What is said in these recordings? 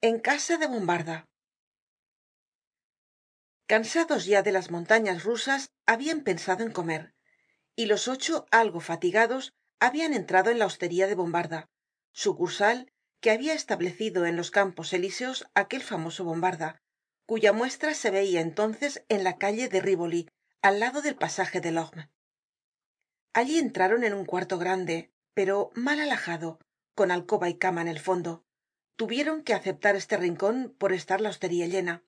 en casa de bombarda. Cansados ya de las montañas rusas habian pensado en comer y los ocho algo fatigados habian entrado en la hostería de bombarda sucursal que habia establecido en los campos elíseos aquel famoso bombarda cuya muestra se veia entonces en la calle de rívoli al lado del pasaje delorme allí entraron en un cuarto grande pero mal alhajado con alcoba y cama en el fondo. Tuvieron que aceptar este rincon por estar la hostería llena.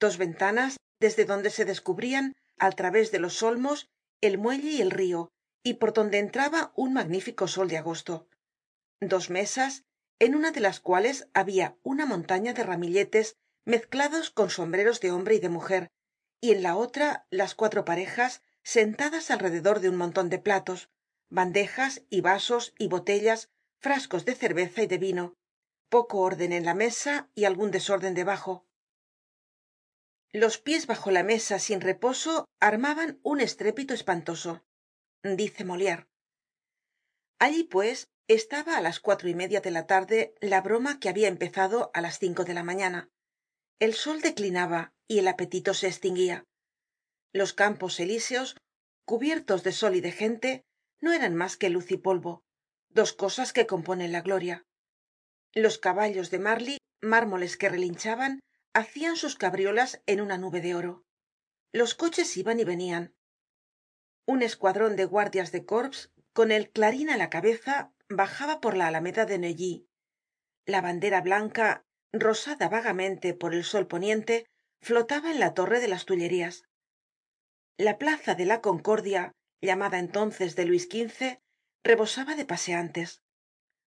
Dos ventanas desde donde se descubrian al través de los olmos el muelle y el rio y por donde entraba un magnífico sol de agosto. Dos mesas en una de las cuales habia una montaña de ramilletes mezclados con sombreros de hombre y de mujer y en la otra las cuatro parejas sentadas alrededor de un monton de platos bandejas y vasos y botellas frascos de cerveza y de vino poco orden en la mesa y algun desorden debajo. Los pies bajo la mesa sin reposo armaban un estrépito espantoso dice moliere allí pues estaba á las cuatro y media de la tarde la broma que habia empezado á las cinco de la mañana el sol declinaba y el apetito se estinguia los campos elíseos cubiertos de sol y de gente no eran mas que luz y polvo dos cosas que componen la gloria. Los caballos de marly mármoles que relinchaban hacian sus cabriolas en una nube de oro. Los coches iban y venian un escuadron de guardias de corps con el clarin á la cabeza bajaba por la alameda de neuilly. La bandera blanca rosada vagamente por el sol poniente flotaba en la torre de las tullerías. La plaza de la concordia llamada entonces de luis xv rebosaba de paseantes.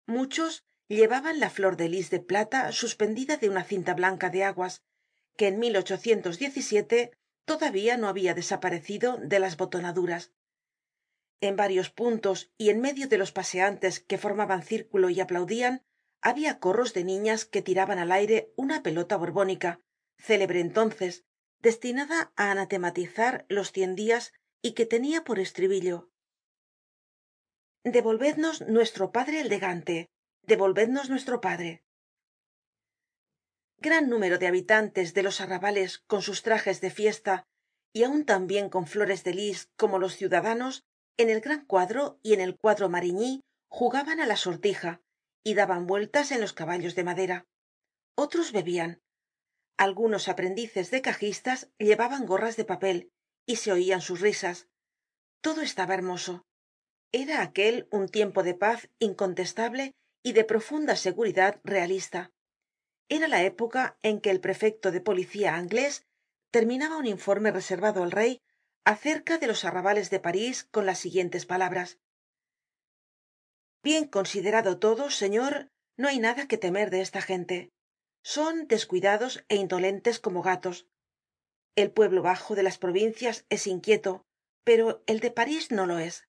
Muchos llevaban la flor de lis de plata suspendida de una cinta blanca de aguas que en todavía no habia desaparecido de las botonaduras. En varios puntos y en medio de los paseantes que formaban círculo y aplaudian habia corros de niñas que tiraban al aire una pelota borbónica célebre entonces destinada á anatematizar los cien dias y que tenia por estribillo. Devolvednos nuestro padre el de gante devolvednos nuestro padre gran número de habitantes de los arrabales con sus trajes de fiesta y aun tan bien con flores de lis como los ciudadanos en el gran cuadro y en el cuadro marigny jugaban á la sortija y daban vueltas en los caballos de madera. Otros bebian algunos aprendices de cajistas llevaban gorras de papel y se oian sus risas. Todo estaba hermoso. Era aquel un tiempo de paz incontestable y de profunda seguridad realista. Era la época en que el prefecto de policía anglés terminaba un informe reservado al rey acerca de los arrabales de parís con las siguientes palabras bien considerado todo señor no hay nada que temer de esta gente. Son descuidados é indolentes como gatos. El pueblo bajo de las provincias es inquieto pero el de parís no lo es.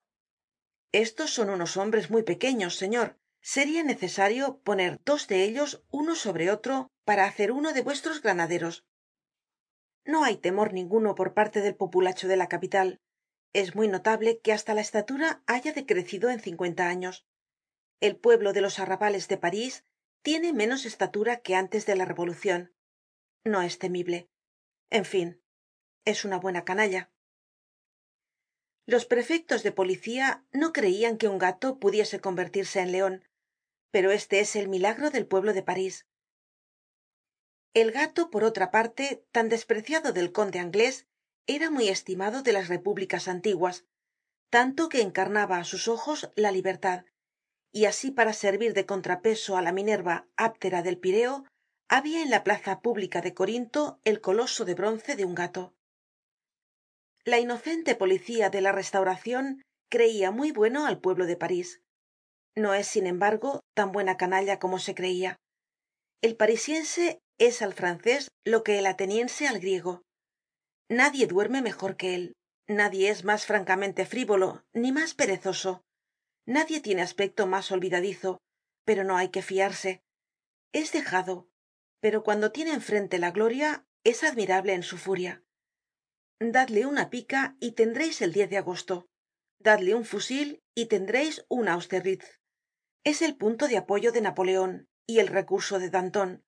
Estos son unos hombres muy pequeños señor. Seria necesario poner dos de ellos uno sobre otro para hacer uno de vuestros granaderos. No hay temor ninguno por parte del populacho de la capital. Es muy notable que hasta la estatura haya decrecido en cincuenta años el pueblo de los arrabales de parís tiene menos estatura que antes de la revolucion no es temible. En fin es una buena canalla. Los prefectos de policía no creian que un gato pudiese convertirse en leon pero este es el milagro del pueblo de parís. El gato por otra parte tan despreciado del conde anglés era muy estimado de las repúblicas antiguas tanto que encarnaba á sus ojos la libertad y así para servir de contrapeso á la minerva áptera del pireo habia en la plaza pública de corinto el coloso de bronce de un gato. La inocente policía de la restauracion creia muy bueno al pueblo de parís. No es sin embargo tan buena canalla como se creia el parisiense es al francés lo que el ateniense al griego. Nadie duerme mejor que él. Nadie es mas francamente frívolo ni mas perezoso nadie tiene aspecto mas olvidadizo pero no hay que fiarse. Es dejado pero cuando tiene enfrente la gloria es admirable en su furia. Dadle una pica y tendreis el de agosto. Dadle un fusil y tendreis un austerlitz. Es el punto de apoyo de napoleon y el recurso de danton.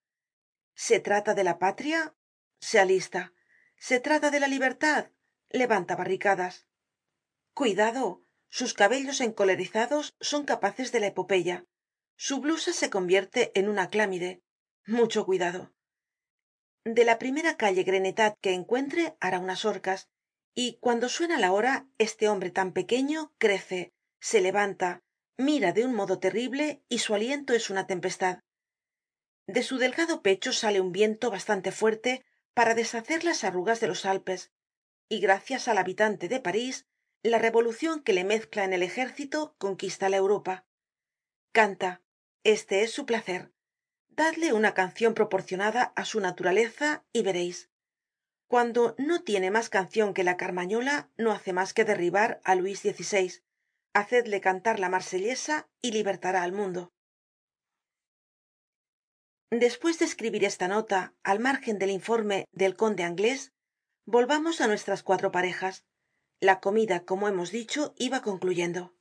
Se trata de la patria se alista. Se trata de la libertad. Levanta barricadas. Cuidado sus cabellos encolerizados son capaces de la epopeya. Su blusa se convierte en una clámide. Mucho cuidado. De la primera calle grenetat que encuentre hará unas horcas y cuando suena la hora este hombre tan pequeño crece se levanta mira de un modo terrible y su aliento es una tempestad. De su delgado pecho sale un viento bastante fuerte para deshacer las arrugas de los alpes. Y gracias al habitante de parís la revolucion que le mezcla en el ejército conquista la europa. Canta este es su placer. Dadle una cancion proporcionada á su naturaleza y vereis cuando no tiene mas cancion que la carmañola no hace mas que derribar á luis xvi hacedle cantar la marsellesa y libertará al mundo despues de escribir esta nota al márgen del informe del conde anglés volvamos á nuestras cuatro parejas la comida como hemos dicho iba concluyendo